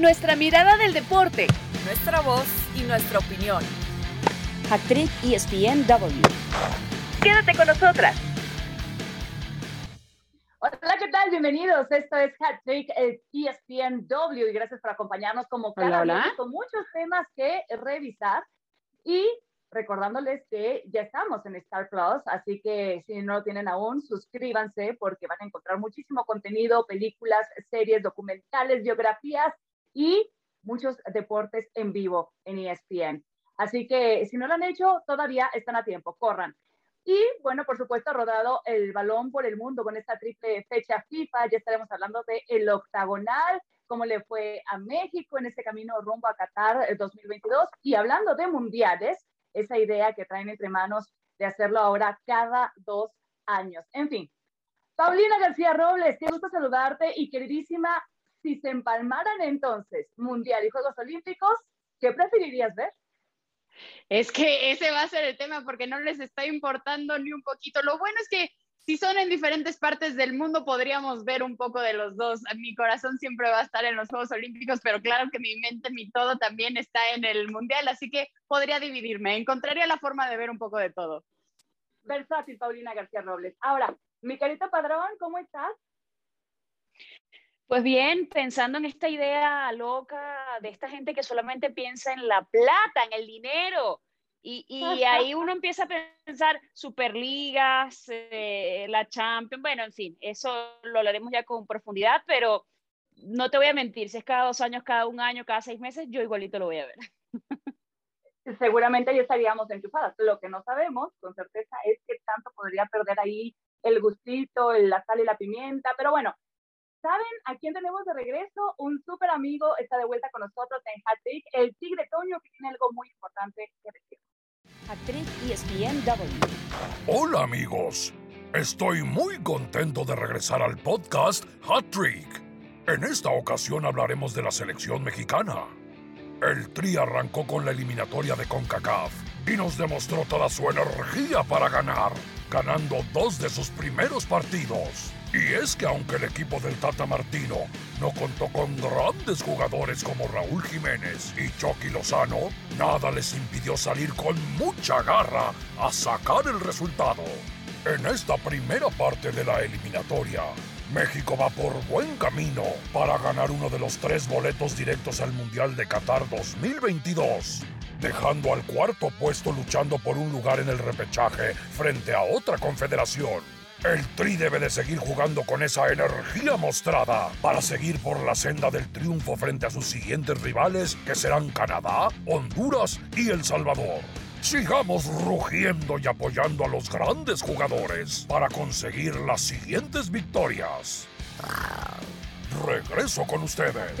Nuestra mirada del deporte, nuestra voz y nuestra opinión. Actriz ESPNW. Quédate con nosotras. Hola, ¿qué tal? Bienvenidos. Esto es Hat Trick ESPNW y gracias por acompañarnos como cada hola, con muchos temas que revisar y recordándoles que ya estamos en Star Plus, así que si no lo tienen aún, suscríbanse porque van a encontrar muchísimo contenido, películas, series, documentales, biografías y muchos deportes en vivo en ESPN. Así que si no lo han hecho, todavía están a tiempo, corran. Y bueno, por supuesto, rodado el balón por el mundo con esta triple fecha FIFA. Ya estaremos hablando de el octagonal, cómo le fue a México en ese camino rumbo a Qatar 2022. Y hablando de mundiales, esa idea que traen entre manos de hacerlo ahora cada dos años. En fin, Paulina García Robles, qué gusto saludarte y queridísima, si se empalmaran entonces Mundial y Juegos Olímpicos, ¿qué preferirías ver? Es que ese va a ser el tema porque no les está importando ni un poquito. Lo bueno es que si son en diferentes partes del mundo, podríamos ver un poco de los dos. Mi corazón siempre va a estar en los Juegos Olímpicos, pero claro que mi mente, mi todo también está en el Mundial, así que podría dividirme. Encontraría la forma de ver un poco de todo. Versátil, Paulina García Robles. Ahora, mi querido Padrón, ¿cómo estás? Pues bien, pensando en esta idea loca de esta gente que solamente piensa en la plata, en el dinero. Y, y ahí uno empieza a pensar Superligas, eh, la Champions, bueno, en fin, eso lo hablaremos ya con profundidad, pero no te voy a mentir, si es cada dos años, cada un año, cada seis meses, yo igualito lo voy a ver. Seguramente ya estaríamos enchufadas. Lo que no sabemos con certeza es que tanto podría perder ahí el gustito, la sal y la pimienta, pero bueno, ¿Saben a quién tenemos de regreso? Un súper amigo está de vuelta con nosotros en Hat el Tigre Toño, que tiene algo muy importante que decir. Actriz ESPNW. Hola amigos, estoy muy contento de regresar al podcast Hat Trick. En esta ocasión hablaremos de la selección mexicana. El Tri arrancó con la eliminatoria de CONCACAF y nos demostró toda su energía para ganar, ganando dos de sus primeros partidos. Y es que aunque el equipo del Tata Martino no contó con grandes jugadores como Raúl Jiménez y Chucky Lozano, nada les impidió salir con mucha garra a sacar el resultado. En esta primera parte de la eliminatoria, México va por buen camino para ganar uno de los tres boletos directos al Mundial de Qatar 2022, dejando al cuarto puesto luchando por un lugar en el repechaje frente a otra confederación. El Tri debe de seguir jugando con esa energía mostrada para seguir por la senda del triunfo frente a sus siguientes rivales que serán Canadá, Honduras y El Salvador. Sigamos rugiendo y apoyando a los grandes jugadores para conseguir las siguientes victorias. Regreso con ustedes.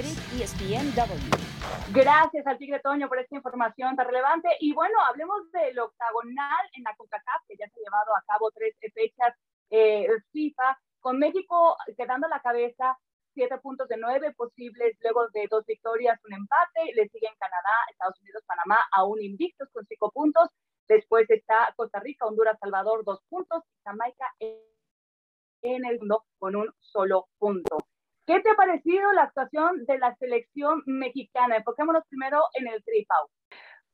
Gracias al Tigre Toño por esta información tan relevante. Y bueno, hablemos del octagonal en la CONCACAF, que ya se ha llevado a cabo tres fechas eh, FIFA, con México quedando a la cabeza, siete puntos de nueve posibles, luego de dos victorias, un empate, le siguen Canadá, Estados Unidos, Panamá, aún invictos con cinco puntos, después está Costa Rica, Honduras, Salvador, dos puntos, Jamaica en el mundo con un solo punto. ¿Qué te ha parecido la actuación de la selección mexicana? Enfoquémonos primero en el tripao.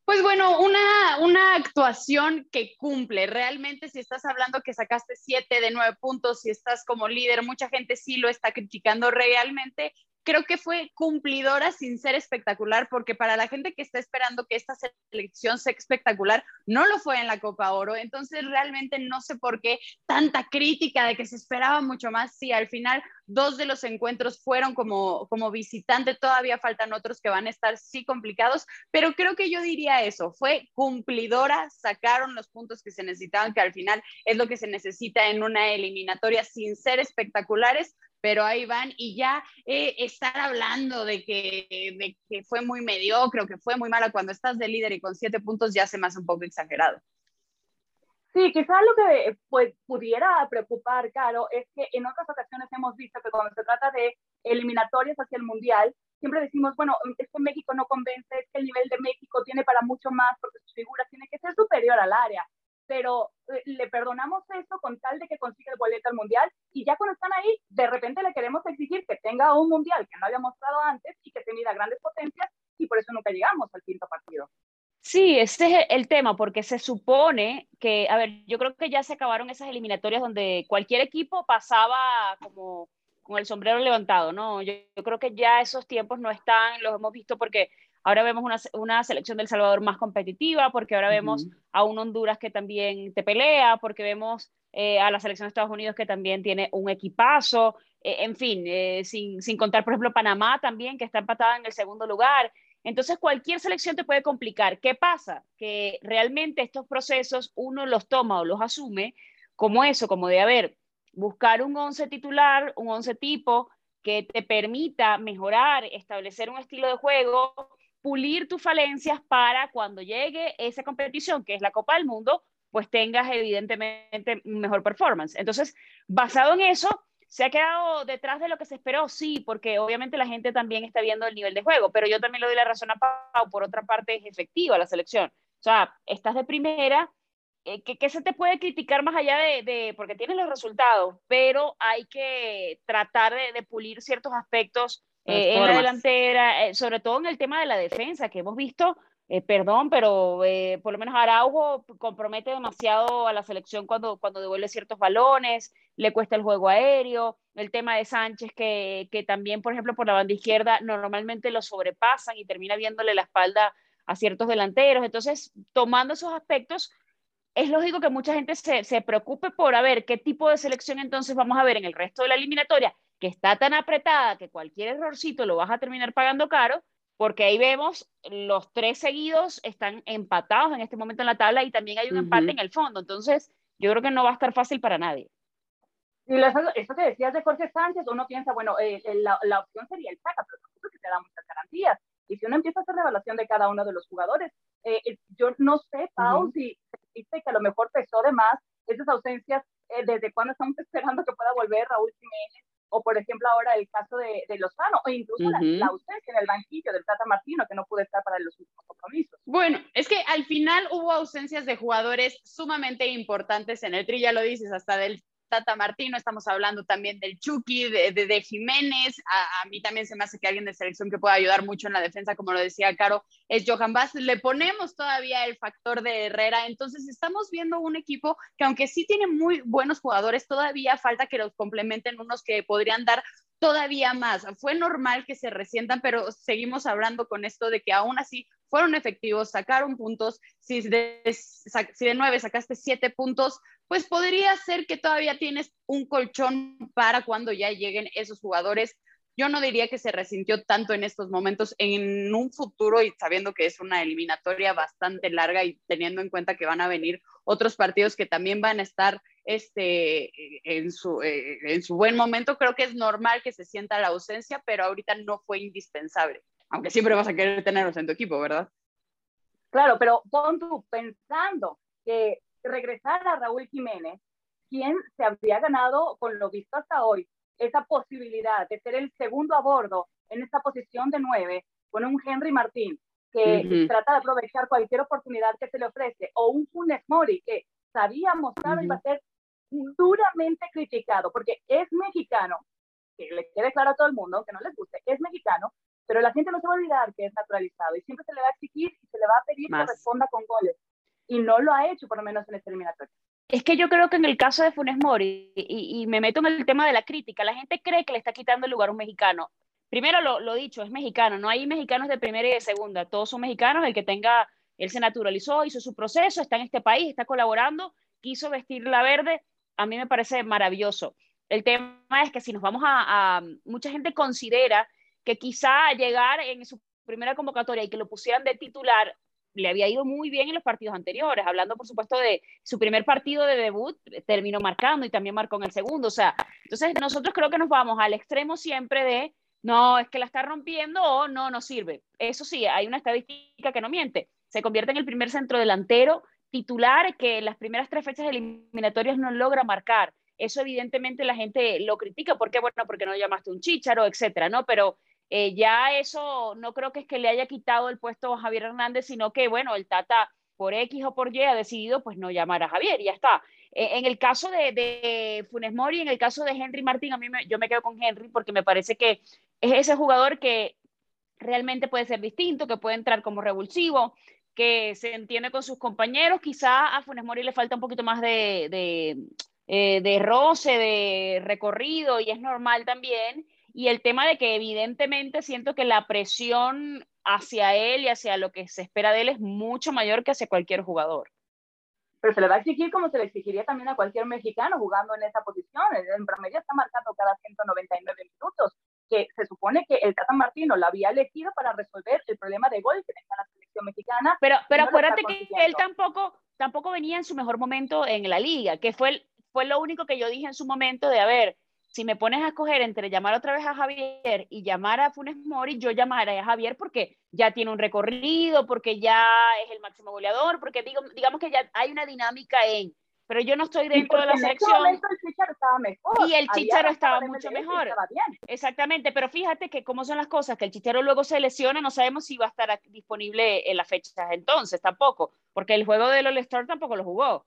Pues bueno, una, una actuación que cumple. Realmente, si estás hablando que sacaste siete de nueve puntos, si estás como líder, mucha gente sí lo está criticando. Realmente creo que fue cumplidora sin ser espectacular, porque para la gente que está esperando que esta selección sea espectacular, no lo fue en la Copa Oro. Entonces, realmente no sé por qué tanta crítica de que se esperaba mucho más. Sí, al final dos de los encuentros fueron como, como visitante, todavía faltan otros que van a estar sí complicados, pero creo que yo diría eso, fue cumplidora, sacaron los puntos que se necesitaban, que al final es lo que se necesita en una eliminatoria sin ser espectaculares, pero ahí van y ya eh, estar hablando de que, de que fue muy mediocre o que fue muy mala cuando estás de líder y con siete puntos ya se me hace un poco exagerado. Sí, quizás lo que pues, pudiera preocupar, Caro, es que en otras ocasiones hemos visto que cuando se trata de eliminatorias hacia el Mundial, siempre decimos, bueno, es que México no convence, es que el nivel de México tiene para mucho más porque su figura tiene que ser superior al área. Pero eh, le perdonamos eso con tal de que consiga el boleto al mundial y ya cuando están ahí, de repente le queremos exigir que tenga un mundial que no había mostrado antes y que se mida grandes potencias y por eso nunca llegamos al quinto partido. Sí, ese es el tema, porque se supone que, a ver, yo creo que ya se acabaron esas eliminatorias donde cualquier equipo pasaba como con el sombrero levantado, ¿no? Yo, creo que ya esos tiempos no están, los hemos visto porque ahora vemos una, una selección del Salvador más competitiva, porque ahora vemos a un Honduras que también te pelea, porque vemos eh, a la selección de Estados Unidos que también tiene un equipazo, eh, en fin, eh, sin, sin contar, por ejemplo, Panamá también, que está empatada en el segundo lugar. Entonces, cualquier selección te puede complicar. ¿Qué pasa? Que realmente estos procesos uno los toma o los asume como eso, como de, haber buscar un once titular, un once tipo que te permita mejorar, establecer un estilo de juego, pulir tus falencias para cuando llegue esa competición, que es la Copa del Mundo, pues tengas evidentemente mejor performance. Entonces, basado en eso, ¿Se ha quedado detrás de lo que se esperó? Sí, porque obviamente la gente también está viendo el nivel de juego, pero yo también le doy la razón a Pau, por otra parte es efectiva la selección. O sea, estás de primera, eh, ¿qué, se te puede criticar más allá de, porque tienes los resultados, pero hay que tratar de, pulir ciertos aspectos eh, en la delantera, eh, sobre todo en el tema de la defensa, que hemos visto eh, perdón, pero eh, por lo menos Araujo compromete demasiado a la selección cuando, cuando devuelve ciertos balones, le cuesta el juego aéreo, el tema de Sánchez que, que también, por ejemplo, por la banda izquierda normalmente lo sobrepasan y termina viéndole la espalda a ciertos delanteros. Entonces, tomando esos aspectos, es lógico que mucha gente se, se preocupe por a ver qué tipo de selección entonces vamos a ver en el resto de la eliminatoria, que está tan apretada que cualquier errorcito lo vas a terminar pagando caro porque ahí vemos los tres seguidos están empatados en este momento en la tabla y también hay un empate en el fondo. Entonces, yo creo que no va a estar fácil para nadie. Y eso que decías de Jorge Sánchez, uno piensa, bueno, eh, la, la, opción sería el saca, pero tampoco que te da muchas garantías. Y si uno empieza a hacer la evaluación de cada uno de los jugadores, eh, eh, yo no sé, Pau, si dice que a lo mejor pesó de más esas ausencias, desde cuándo estamos esperando que pueda volver Raúl Jiménez, o por ejemplo ahora el caso de, de Lozano, o incluso la, ausencia en el banquillo del Tata Martino, que no pudo estar para los últimos compromisos. Bueno, es que al final hubo ausencias de jugadores sumamente importantes en el tri, ya lo dices, hasta del Tata Martino, estamos hablando también del Chucky, de, de, Jiménez, a, mí también se me hace que alguien de selección que pueda ayudar mucho en la defensa, como lo decía Caro, es Johan Bass, le ponemos todavía el factor de Herrera, entonces estamos viendo un equipo que aunque sí tiene muy buenos jugadores, todavía falta que los complementen unos que podrían dar todavía más. Fue normal que se resientan, pero seguimos hablando con esto de que aún así fueron efectivos, sacaron puntos. Si de, nueve sacaste siete puntos, pues podría ser que todavía tienes un colchón para cuando ya lleguen esos jugadores. Yo no diría que se resintió tanto en estos momentos, en un futuro y sabiendo que es una eliminatoria bastante larga y teniendo en cuenta que van a venir otros partidos que también van a estar este, en, su, eh, en su buen momento. Creo que es normal que se sienta la ausencia, pero ahorita no fue indispensable, aunque siempre vas a querer tenerlos en tu equipo, ¿verdad? Claro, pero pon tú pensando que regresar a Raúl Jiménez, quien se habría ganado con lo visto hasta hoy, esa posibilidad de ser el segundo a bordo en esta posición de nueve, con un Henry Martín que trata de aprovechar cualquier oportunidad que se le ofrece, o un Funes Mori que sabía mostrar y va a ser duramente criticado, porque es mexicano, que le quede claro a todo el mundo, que no les guste, es mexicano, pero la gente no se va a olvidar que es naturalizado y siempre se le va a exigir y se le va a pedir que responda con goles. Y no lo ha hecho, por lo menos en este eliminatorio. Es que yo creo que en el caso de Funes Mori, y, me meto en el tema de la crítica, la gente cree que le está quitando el lugar a un mexicano. Primero lo, lo dicho, es mexicano, no hay mexicanos de primera y de segunda, todos son mexicanos, el que tenga, él se naturalizó, hizo su proceso, está en este país, está colaborando, quiso vestir la verde, a mí me parece maravilloso. El tema es que si nos vamos a, mucha gente considera que quizá llegar en su primera convocatoria y que lo pusieran de titular le había ido muy bien en los partidos anteriores, hablando por supuesto de su primer partido de debut, terminó marcando y también marcó en el segundo, o sea, entonces nosotros creo que nos vamos al extremo siempre de, no, es que la está rompiendo o no, no sirve. Eso sí, hay una estadística que no miente, se convierte en el primer centro delantero titular que en las primeras tres fechas eliminatorias no logra marcar. Eso evidentemente la gente lo critica, porque bueno, porque no llamaste un chicharo, etcétera, ¿no? Pero eh, ya eso no creo que es que le haya quitado el puesto a Javier Hernández, sino que bueno, el Tata por X o por Y ha decidido pues no llamar a Javier y ya está. E, en el caso de, Funes Mori, en el caso de Henry Martín, a mí me, yo me quedo con Henry porque me parece que es ese jugador que realmente puede ser distinto, que puede entrar como revulsivo, que se entiende con sus compañeros. Quizá a Funes Mori le falta un poquito más de, de, eh, de roce, de recorrido y es normal también. Y el tema de que evidentemente siento que la presión hacia él y hacia lo que se espera de él es mucho mayor que hacia cualquier jugador. Pero se le va a exigir como se le exigiría también a cualquier mexicano jugando en esa posición. En promedio está marcando cada 199 minutos, que se supone que el Tata Martino lo había elegido para resolver el problema de gol que tenía la selección mexicana. Pero, pero acuérdate que él tampoco, tampoco venía en su mejor momento en la liga, que fue, fue lo único que yo dije en su momento de, a ver, si me pones a escoger entre llamar otra vez a Javier y llamar a Funes Mori, yo llamaré a Javier porque ya tiene un recorrido, porque ya es el máximo goleador, porque digo, digamos que ya hay una dinámica en, pero yo no estoy dentro de la selección. el estaba mejor. Y el Chicharo estaba mucho mejor. Exactamente, pero fíjate que cómo son las cosas, que el Chicharo luego se lesiona, no sabemos si va a estar disponible en las fechas entonces tampoco, porque el juego del All-Star tampoco lo jugó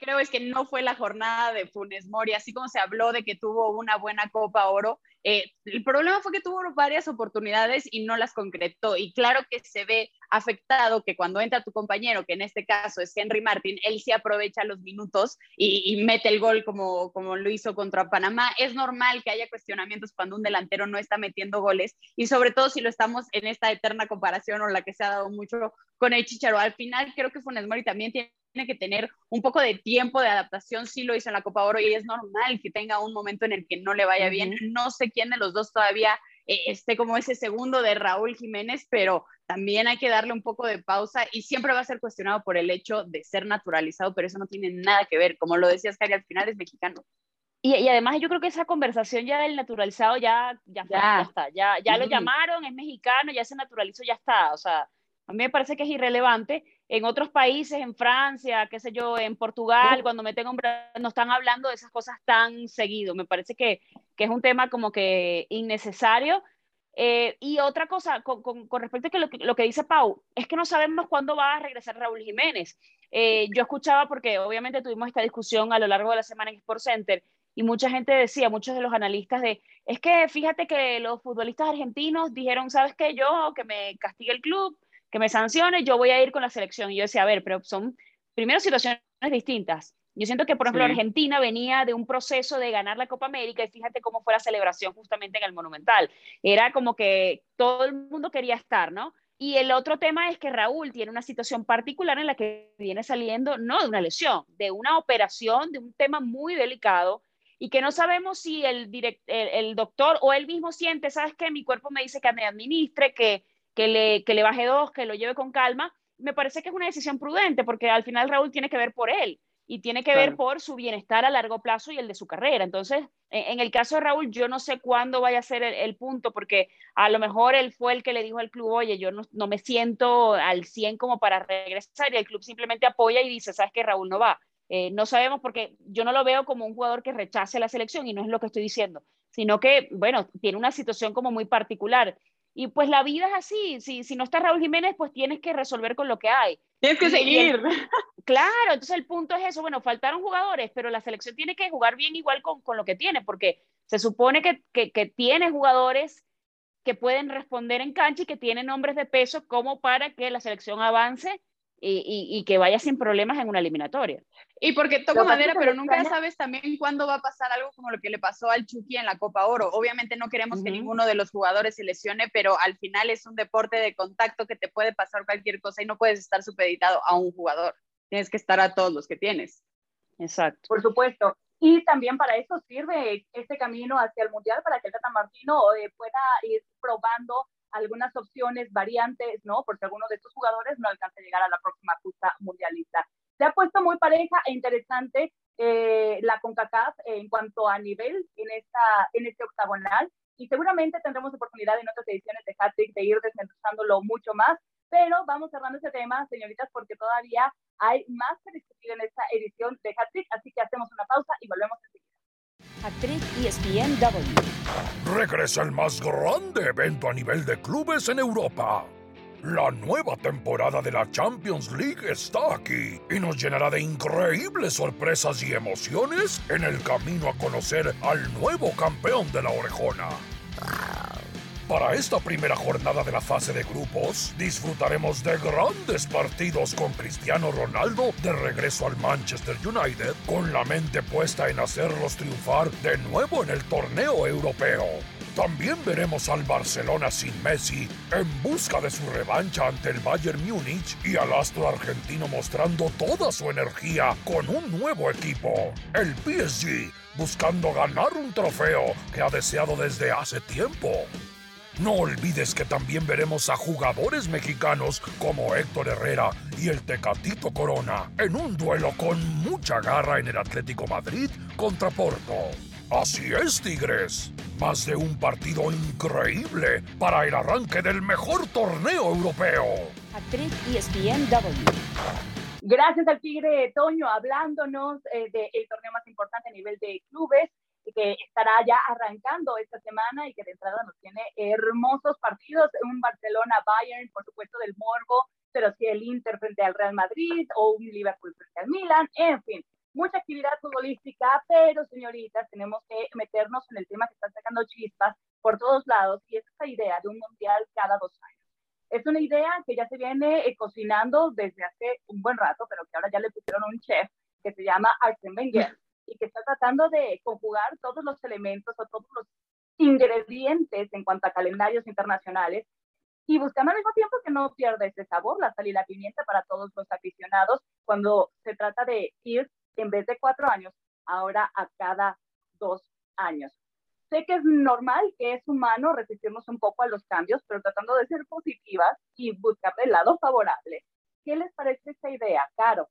creo es que no fue la jornada de Funes Mori, así como se habló de que tuvo una buena Copa Oro. Eh, el problema fue que tuvo varias oportunidades y no las concretó. Y claro que se ve afectado que cuando entra tu compañero, que en este caso es Henry Martin, él sí aprovecha los minutos y, mete el gol como, como lo hizo contra Panamá. Es normal que haya cuestionamientos cuando un delantero no está metiendo goles y sobre todo si lo estamos en esta eterna comparación o la que se ha dado mucho con el Chicharo. Al final creo que Funes Mori también tiene tiene que tener un poco de tiempo de adaptación, sí lo hizo en la Copa Oro y es normal que tenga un momento en el que no le vaya bien. No sé quién de los dos todavía eh, esté como ese segundo de Raúl Jiménez, pero también hay que darle un poco de pausa y siempre va a ser cuestionado por el hecho de ser naturalizado, pero eso no tiene nada que ver. Como lo decías, Cari, al final es mexicano. Y, y, además yo creo que esa conversación ya del naturalizado ya, ya, ya. está, ya, ya lo llamaron, es mexicano, ya se naturalizó, ya está. O sea, a mí me parece que es irrelevante. En otros países, en Francia, qué sé yo, en Portugal, cuando me tengo no están hablando de esas cosas tan seguido. Me parece que, que es un tema como que innecesario. Eh, y otra cosa, con, con, respecto a lo que, lo que, dice Pau, es que no sabemos cuándo va a regresar Raúl Jiménez. Eh, yo escuchaba, porque obviamente tuvimos esta discusión a lo largo de la semana en Sport Center, y mucha gente decía, muchos de los analistas de, es que fíjate que los futbolistas argentinos dijeron, ¿sabes qué? Yo, que me castigue el club, que me sancione, yo voy a ir con la selección. Y yo decía, a ver, pero son primero situaciones distintas. Yo siento que, por ejemplo, Argentina venía de un proceso de ganar la Copa América y fíjate cómo fue la celebración justamente en el Monumental. Era como que todo el mundo quería estar, ¿no? Y el otro tema es que Raúl tiene una situación particular en la que viene saliendo, no de una lesión, de una operación, de un tema muy delicado y que no sabemos si el, el, doctor o él mismo siente, ¿sabes qué? Mi cuerpo me dice que me administre, que, que le, que le baje dos, que lo lleve con calma, me parece que es una decisión prudente porque al final Raúl tiene que ver por él y tiene que ver por su bienestar a largo plazo y el de su carrera. Entonces, en, el caso de Raúl, yo no sé cuándo vaya a ser el, punto, porque a lo mejor él fue el que le dijo al club, oye, yo no, no, me siento al 100 como para regresar, y el club simplemente apoya y dice, sabes que Raúl no va. Eh, no sabemos porque yo no lo veo como un jugador que rechace la selección y no es lo que estoy diciendo, sino que, bueno, tiene una situación como muy particular. Y pues la vida es así, si, si no está Raúl Jiménez, pues tienes que resolver con lo que hay. Tienes que seguir. claro, entonces el punto es eso, bueno, faltaron jugadores, pero la selección tiene que jugar bien igual con, con lo que tiene, porque se supone que, que, que tiene jugadores que pueden responder en cancha y que tienen nombres de peso como para que la selección avance y, que vaya sin problemas en una eliminatoria. Y porque toco madera, pero nunca sabes también cuándo va a pasar algo como lo que le pasó al Chucky en la Copa Oro. Obviamente no queremos que ninguno de los jugadores se lesione, pero al final es un deporte de contacto que te puede pasar cualquier cosa y no puedes estar supeditado a un jugador. Tienes que estar a todos los que tienes. Exacto. Por supuesto. Y también para eso sirve este camino hacia el Mundial, para que el Tata Martino eh, pueda ir probando algunas opciones, variantes, ¿no? Porque alguno de estos jugadores no alcanza a llegar a la próxima justa mundialista. Se ha puesto muy pareja e interesante eh, la CONCACAF en cuanto a nivel en, esta, en este octagonal y seguramente tendremos oportunidad en otras ediciones de Hat-Trick de ir desmenuzándolo mucho más, pero vamos cerrando este tema, señoritas, porque todavía hay más que discutir en esta edición de Hat-Trick, así que hacemos una pausa y volvemos enseguida. Actriz ESPNW. Regresa el más grande evento a nivel de clubes en Europa. La nueva temporada de la Champions League está aquí y nos llenará de increíbles sorpresas y emociones en el camino a conocer al nuevo campeón de la orejona. Para esta primera jornada de la fase de grupos, disfrutaremos de grandes partidos con Cristiano Ronaldo de regreso al Manchester United, con la mente puesta en hacerlos triunfar de nuevo en el torneo europeo. También veremos al Barcelona sin Messi en busca de su revancha ante el Bayern Múnich y al astro argentino mostrando toda su energía con un nuevo equipo, el PSG, buscando ganar un trofeo que ha deseado desde hace tiempo. No olvides que también veremos a jugadores mexicanos como Héctor Herrera y el Tecatito Corona en un duelo con mucha garra en el Atlético Madrid contra Porto. Así es, Tigres. Más de un partido increíble para el arranque del mejor torneo europeo. Actriz ESPNW. Gracias al Tigre Toño hablándonos eh, del torneo más importante a nivel de clubes que estará ya arrancando esta semana y que de entrada nos tiene hermosos partidos, un Barcelona-Bayern, por supuesto del Morbo, pero sí el Inter frente al Real Madrid o un Liverpool frente al Milan, en fin, mucha actividad futbolística, pero señoritas, tenemos que meternos en el tema que está sacando chispas por todos lados y es esta idea de un mundial cada dos años. Es una idea que ya se viene eh, cocinando desde hace un buen rato, pero que ahora ya le pusieron un chef que se llama Arsène Wenger y que está tratando de conjugar todos los elementos o todos los ingredientes en cuanto a calendarios internacionales y buscando al mismo tiempo que no pierda ese sabor, la sal y la pimienta para todos los aficionados cuando se trata de ir en vez de cuatro años, ahora a cada dos años. Sé que es normal, que es humano resistirnos un poco a los cambios, pero tratando de ser positivas y buscar el lado favorable. ¿Qué les parece esta idea, Caro?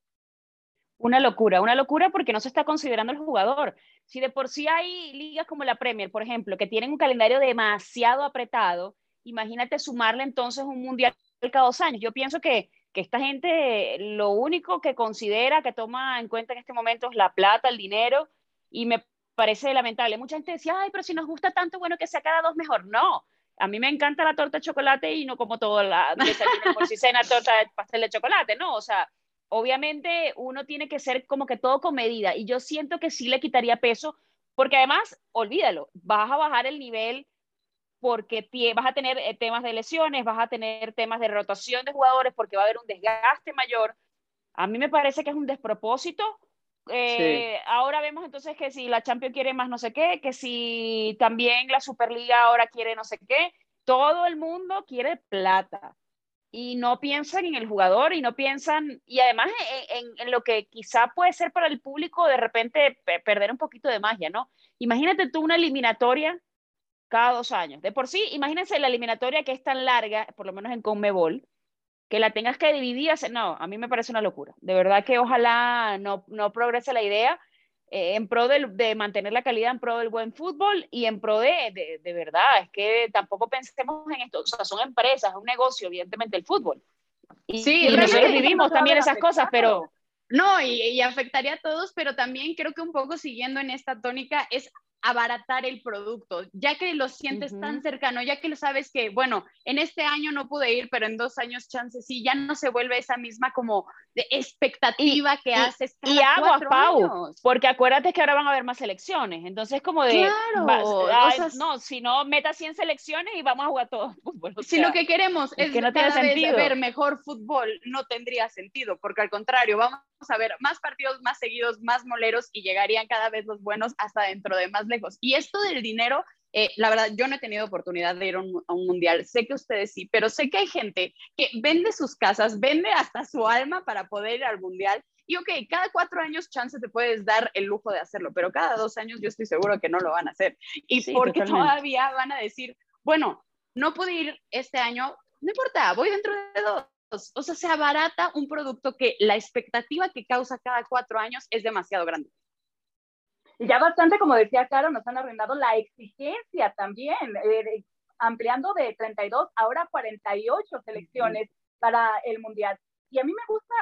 Una locura, una locura porque no se está considerando el jugador. Si de por sí hay ligas como la Premier, por ejemplo, que tienen un calendario demasiado apretado, imagínate sumarle entonces un mundial cada dos años. Yo pienso que, que esta gente lo único que considera, que toma en cuenta en este momento es la plata, el dinero, y me parece lamentable. Mucha gente decía, ay, pero si nos gusta tanto, bueno, que sea cada dos mejor. No, a mí me encanta la torta de chocolate y no como todo la por si cena torta pastel de chocolate, ¿no? O sea, obviamente uno tiene que ser como que todo con medida y yo siento que sí le quitaría peso porque además, olvídalo, vas a bajar el nivel porque vas a tener eh, temas de lesiones, vas a tener temas de rotación de jugadores porque va a haber un desgaste mayor. A mí me parece que es un despropósito. Eh, ahora vemos entonces que si la Champions quiere más no sé qué, que si también la Superliga ahora quiere no sé qué, todo el mundo quiere plata y no piensan en el jugador y no piensan, y además en, lo que quizá puede ser para el público de repente perder un poquito de magia, ¿no? Imagínate tú una eliminatoria cada dos años. De por sí, imagínense la eliminatoria que es tan larga, por lo menos en Conmebol, que la tengas que dividir. No, a mí me parece una locura. De verdad que ojalá no, no progrese la idea eh, en pro de, mantener la calidad, en pro del buen fútbol y en pro de, de, verdad, es que tampoco pensemos en esto, o sea, son empresas, es un negocio, evidentemente, el fútbol. Y, sí, nosotros vivimos también esas cosas, pero... No, y, y, afectaría a todos, pero también creo que un poco siguiendo en esta tónica es abaratar el producto, ya que lo sientes tan cercano, ya que lo sabes que, bueno, en este año no pude ir, pero en dos años chances sí, ya no se vuelve esa misma como de expectativa que haces. y agua, Pau, porque acuérdate que ahora van a haber más selecciones, entonces como de, claro, no, si no, meta 100 selecciones y vamos a jugar todo fútbol. si lo que queremos es, que no cada vez ver mejor fútbol, no tendría sentido, porque al contrario, vamos a ver más partidos más seguidos, más moleros y llegarían cada vez los buenos hasta dentro de más lejos. Y esto del dinero, eh, la verdad, yo no he tenido oportunidad de ir a un, mundial, sé que ustedes sí, pero sé que hay gente que vende sus casas, vende hasta su alma para poder ir al mundial. Y ok, cada cuatro años chance te puedes dar el lujo de hacerlo, pero cada dos años yo estoy seguro que no lo van a hacer. Y porque todavía van a decir, bueno, no pude ir este año, no importa, voy dentro de dos o sea, se abarata un producto que la expectativa que causa cada cuatro años es demasiado grande. Y ya bastante, como decía Caro, nos han arruinado la exigencia también, eh, ampliando de 32 ahora 48 selecciones para el Mundial. Y a mí me gusta,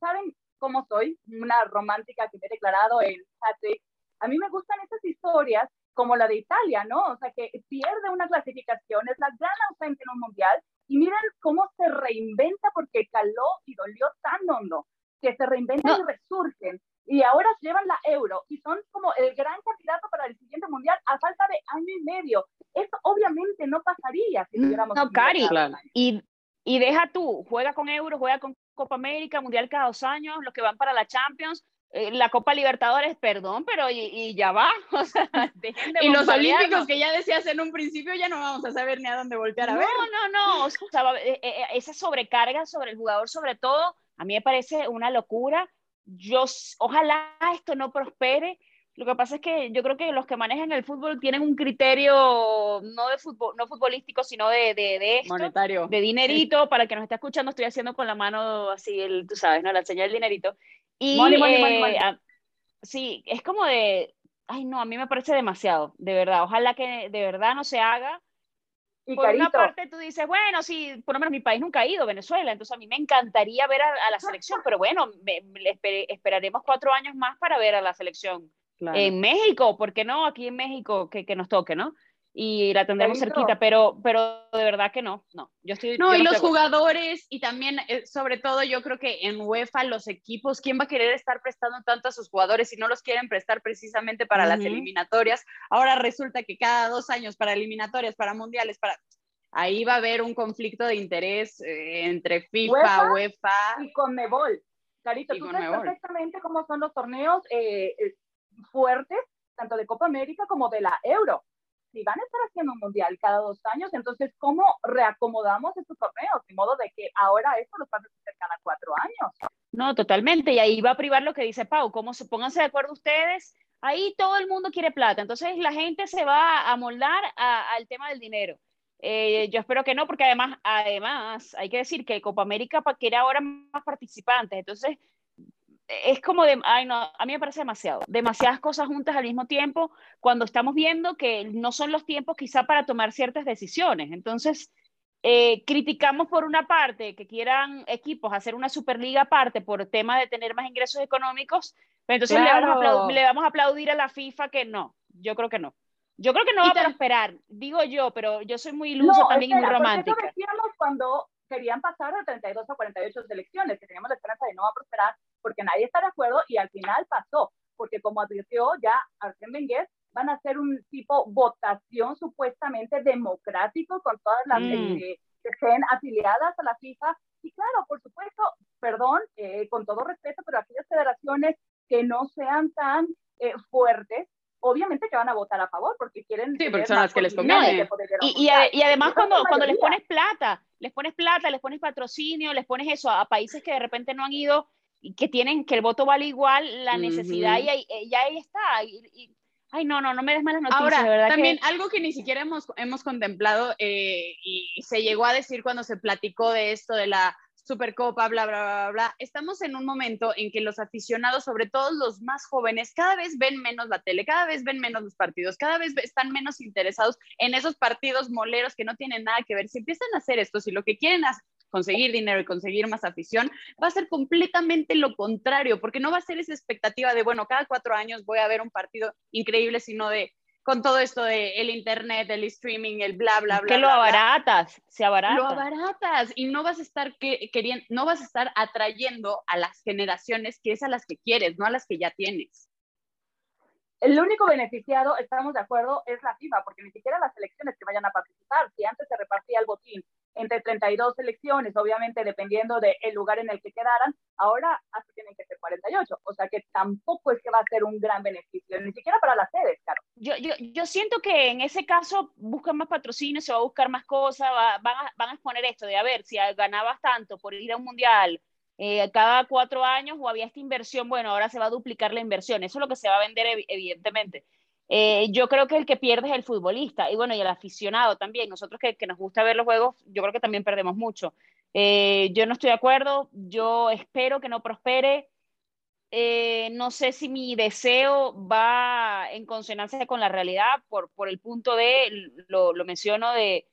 ¿saben cómo soy? Una romántica que me he declarado en Patrick. A mí me gustan esas historias como la de Italia, ¿no? O sea, que pierde una clasificación, es la gran ausente en un mundial, Y miren cómo se reinventa porque caló y dolió tan hondo, que se reinventan y resurgen. Y ahora llevan la euro y son como el gran candidato para el siguiente mundial a falta de año y medio. Eso obviamente no pasaría si tuviéramos. No, Cari, y, y deja tú, juega con euro, juega con Copa América, Mundial cada dos años, los que van para la Champions, la Copa Libertadores, perdón, pero y, ya va. O sea, de y los Olímpicos que ya decías en un principio, ya no vamos a saber ni a dónde voltear a ver. No, no, no. O sea, eh, eh, esa sobrecarga sobre el jugador, sobre todo, a mí me parece una locura. Yo, ojalá esto no prospere. Lo que pasa es que yo creo que los que manejan el fútbol tienen un criterio no de fútbol, no futbolístico, sino de, de, de esto, monetario, de dinerito. Para el que nos está escuchando, estoy haciendo con la mano así, el, tú sabes, ¿no? La señal del dinerito. Y, eh, sí, es como de, ay no, a mí me parece demasiado, de verdad. Ojalá que de verdad no se haga. Y por una parte tú dices, bueno, sí, por lo menos mi país nunca ha ido, Venezuela, entonces a mí me encantaría ver a, la selección, pero bueno, esperaremos cuatro años más para ver a la selección. En México, ¿por qué no? Aquí en México, que, que nos toque, ¿no? Y la tendremos cerquita, pero, pero de verdad que no, no. Yo estoy, no, y los jugadores, y también, eh, sobre todo, yo creo que en UEFA, los equipos, ¿quién va a querer estar prestando tanto a sus jugadores si no los quieren prestar precisamente para las eliminatorias? Ahora resulta que cada dos años para eliminatorias, para mundiales, para... Ahí va a haber un conflicto de interés eh, entre FIFA, UEFA, y Conmebol. Carito, tú sabes perfectamente cómo son los torneos eh, fuertes, tanto de Copa América como de la Euro si van a estar haciendo un mundial cada dos años, entonces, ¿cómo reacomodamos estos torneos? De modo de que ahora esto lo van a hacer cada cuatro años. No, totalmente. Y ahí va a privar lo que dice Pau. ¿Cómo se pónganse de acuerdo ustedes? Ahí todo el mundo quiere plata. Entonces, la gente se va a moldar al tema del dinero. Eh, yo espero que no, porque además, además, hay que decir que Copa América quiere ahora más participantes. Entonces, es como de, ay no, a mí me parece demasiado, demasiadas cosas juntas al mismo tiempo cuando estamos viendo que no son los tiempos quizá para tomar ciertas decisiones. Entonces, eh, criticamos por una parte que quieran equipos hacer una superliga aparte por tema de tener más ingresos económicos, pero entonces le, vamos a aplaudir a la FIFA que no, yo creo que no. Yo creo que no va a prosperar, digo yo, pero yo soy muy iluso también y muy romántica. Eso decíamos cuando querían pasar de 32 a 48 selecciones, que teníamos la esperanza de no va a prosperar porque nadie está de acuerdo y al final pasó, porque como advirtió ya Arsène Wenger, van a hacer un tipo votación supuestamente democrático con todas las mm. que estén afiliadas a la FIFA. Y claro, por supuesto, perdón, eh, con todo respeto, pero aquellas federaciones que no sean tan eh, fuertes, obviamente que van a votar a favor porque quieren... Sí, personas que les conviene. Y, y, además cuando, cuando les pones plata, les pones plata, les pones patrocinio, les pones eso a países que de repente no han ido y que tienen, que el voto vale igual, la necesidad y ahí, ya ahí está. Y, ay, no, no, no me des malas noticias, Ahora, de verdad también algo que ni siquiera hemos, hemos contemplado eh, y se llegó a decir cuando se platicó de esto de la Supercopa, bla, bla, bla, bla. Estamos en un momento en que los aficionados, sobre todo los más jóvenes, cada vez ven menos la tele, cada vez ven menos los partidos, cada vez están menos interesados en esos partidos moleros que no tienen nada que ver. Si empiezan a hacer esto, si lo que quieren es conseguir dinero y conseguir más afición, va a ser completamente lo contrario, porque no va a ser esa expectativa de, bueno, cada cuatro años voy a ver un partido increíble, sino de, con todo esto de el internet, el streaming, el bla, bla, bla. Que lo abaratas, se abarata. Lo abaratas y no vas a estar que, queriendo, no vas a estar atrayendo a las generaciones que es a las que quieres, no a las que ya tienes. El único beneficiado, estamos de acuerdo, es la FIFA, porque ni siquiera las elecciones que vayan a participar, si antes se repartía el botín entre 32 elecciones, obviamente dependiendo del lugar en el que quedaran, ahora así tienen que ser 48, o sea que tampoco es que va a ser un gran beneficio, ni siquiera para las sedes, claro. Yo, yo, yo siento que en ese caso buscan más patrocinio, se va a buscar más cosas, van, a, van a exponer esto de a ver si ganabas tanto por ir a un mundial eh, cada cuatro años o había esta inversión, bueno, ahora se va a duplicar la inversión, eso es lo que se va a vender evidentemente. Eh, yo creo que el que pierde es el futbolista y bueno, y el aficionado también. Nosotros que, que nos gusta ver los juegos, yo creo que también perdemos mucho. Eh, yo no estoy de acuerdo, yo espero que no prospere. Eh, no sé si mi deseo va en consonancia con la realidad por, por el punto de, lo, lo menciono, de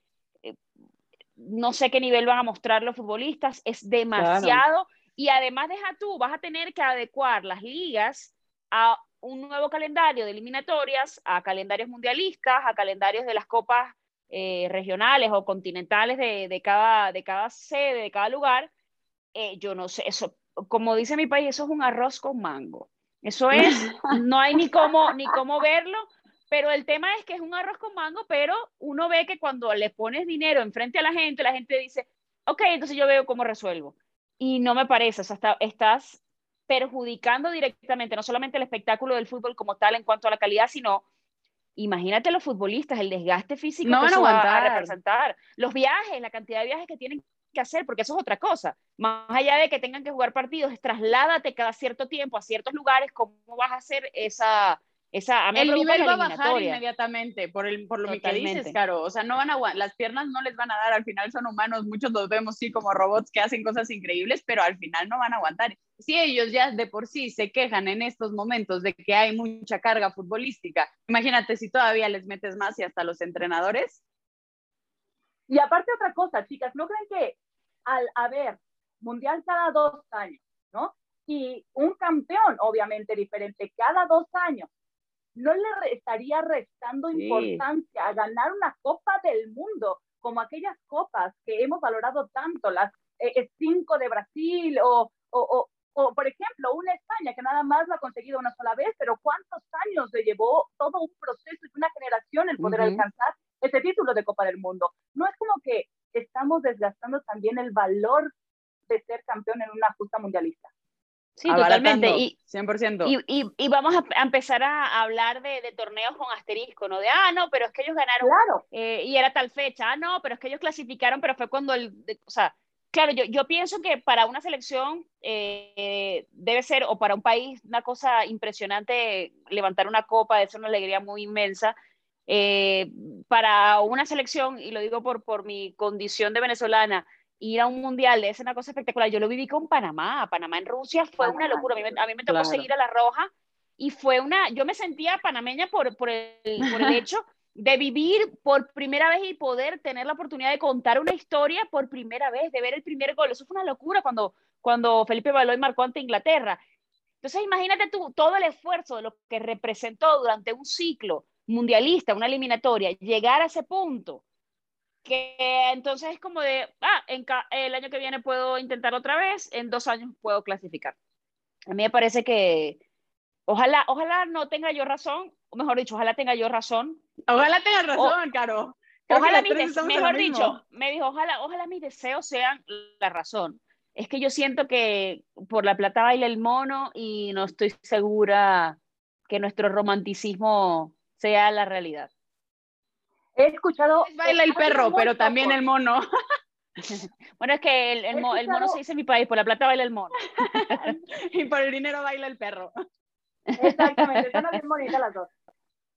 no sé qué nivel van a mostrar los futbolistas, es demasiado. Y además deja tú, vas a tener que adecuar las ligas a un nuevo calendario de eliminatorias, a calendarios mundialistas, a calendarios de las copas eh, regionales o continentales de, de, cada, de cada sede, de cada lugar, eh, yo no sé, eso, como dice mi país, eso es un arroz con mango. Eso es, no hay ni cómo, ni cómo verlo, pero el tema es que es un arroz con mango, pero uno ve que cuando le pones dinero enfrente a la gente, la gente dice, ok, entonces yo veo cómo resuelvo. Y no me parece, o sea, estás perjudicando directamente no solamente el espectáculo del fútbol como tal en cuanto a la calidad, sino imagínate los futbolistas, el desgaste físico no que van a, a representar, los viajes, la cantidad de viajes que tienen que hacer, porque eso es otra cosa. Más allá de que tengan que jugar partidos, trasládate cada cierto tiempo a ciertos lugares, ¿cómo vas a hacer esa, esa, el nivel va a bajar inmediatamente por, el, por lo que dices, Caro. O sea, no van a las piernas no les van a dar, al final son humanos, muchos los vemos sí como robots que hacen cosas increíbles, pero al final no van a aguantar. Si ellos ya de por sí se quejan en estos momentos de que hay mucha carga futbolística, imagínate si todavía les metes más y hasta los entrenadores. Y aparte otra cosa, chicas, ¿no creen que al haber mundial cada dos años, ¿no? Y un campeón, obviamente diferente, cada dos años, no le estaría restando importancia a ganar una Copa del Mundo, como aquellas copas que hemos valorado tanto, las eh, eh, cinco de Brasil o, o, o, por ejemplo, una España que nada más lo ha conseguido una sola vez, pero ¿cuántos años le llevó todo un proceso y una generación el poder alcanzar ese título de Copa del Mundo? No es como que estamos desgastando también el valor de ser campeón en una justa mundialista. Sí, totalmente. Y, 100%. Y, y, y vamos a, empezar a hablar de, de, torneos con asterisco, ¿no? De, ah, no, pero es que ellos ganaron claro. eh, y era tal fecha. Ah, no, pero es que ellos clasificaron, pero fue cuando el, o sea, claro, yo, yo pienso que para una selección eh, debe ser, o para un país, una cosa impresionante levantar una copa, ser una alegría muy inmensa. Eh, para una selección, y lo digo por, por mi condición de venezolana, ir a un mundial es una cosa espectacular. Yo lo viví con Panamá. Panamá en Rusia fue una locura. A mí, a mí me tocó claro. seguir a la Roja y fue una. Yo me sentía panameña por, por, el, por el hecho de vivir por primera vez y poder tener la oportunidad de contar una historia por primera vez, de ver el primer gol. Eso fue una locura cuando, cuando Felipe Baloy marcó ante Inglaterra. Entonces, imagínate tú todo el esfuerzo de lo que representó durante un ciclo mundialista, una eliminatoria, llegar a ese punto que entonces es como de, ah, en el año que viene puedo intentar otra vez, en dos años puedo clasificar. A mí me parece que ojalá, ojalá no tenga yo razón, o mejor dicho, ojalá tenga yo razón. Ojalá tenga razón, o, Caro. ojalá, mejor dicho, me dijo, ojalá, ojalá mis deseos sean la razón. Es que yo siento que por la plata baila el mono y no estoy segura que nuestro romanticismo sea la realidad. He escuchado... Baila el perro, pero también el mono. Bueno, es que el, el, escuchado... el, mono se dice en mi país, por la plata baila el mono. y por el dinero baila el perro. Exactamente, están bien bonitas las dos.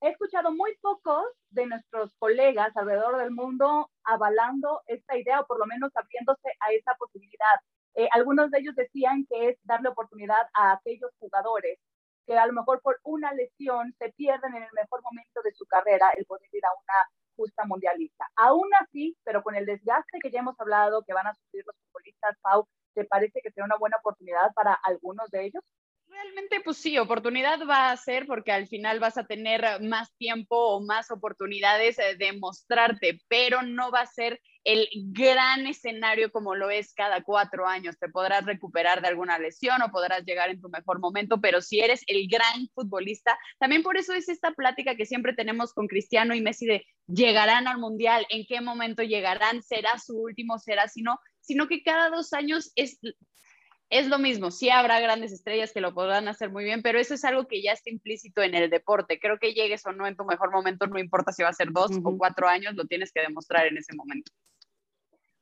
He escuchado muy pocos de nuestros colegas alrededor del mundo avalando esta idea o por lo menos abriéndose a esa posibilidad. Eh, algunos de ellos decían que es darle oportunidad a aquellos jugadores que a lo mejor por una lesión se pierden en el mejor momento de su carrera el poder ir a una justa mundialista. Aún así, pero con el desgaste que ya hemos hablado que van a sufrir los futbolistas, Pau, ¿te parece que será una buena oportunidad para algunos de ellos? Realmente, pues sí, oportunidad va a ser porque al final vas a tener más tiempo o más oportunidades de mostrarte, pero no va a ser el gran escenario como lo es cada cuatro años. Te podrás recuperar de alguna lesión o podrás llegar en tu mejor momento, pero si eres el gran futbolista, también por eso es esta plática que siempre tenemos con Cristiano y Messi de llegarán al Mundial, en qué momento llegarán, será su último, será si no, sino que cada dos años es es lo mismo, sí habrá grandes estrellas que lo podrán hacer muy bien, pero eso es algo que ya está implícito en el deporte. Creo que llegues o no en tu mejor momento, no importa si va a ser dos uh -huh. o cuatro años, lo tienes que demostrar en ese momento.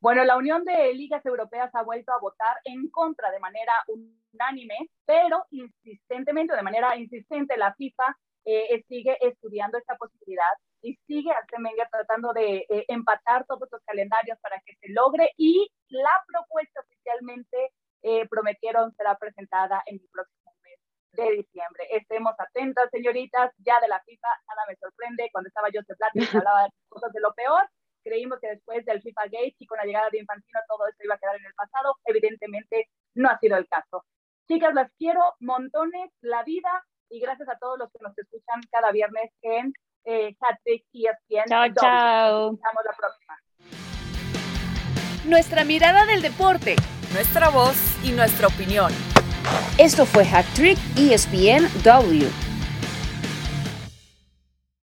Bueno, la Unión de Ligas Europeas ha vuelto a votar en contra de manera unánime, pero insistentemente, de manera insistente, la FIFA eh, sigue estudiando esta posibilidad y sigue Arsene tratando de eh, empatar todos los calendarios para que se logre y la propuesta oficialmente eh, prometieron será presentada en el próximo mes de diciembre. Estemos atentas, señoritas, ya de la FIFA, nada me sorprende. Cuando estaba Joseph Blatter hablaba de cosas de lo peor. Creímos que después del FIFA Gate y con la llegada de Infantino todo esto iba a quedar en el pasado. Evidentemente no ha sido el caso. Chicas, las quiero montones, la vida y gracias a todos los que nos escuchan cada viernes en eh, Hattrick y ESPN. Chao, chao. Nos la próxima. Nuestra mirada del deporte, nuestra voz y nuestra opinión. Esto fue Hat Trick ESPN W.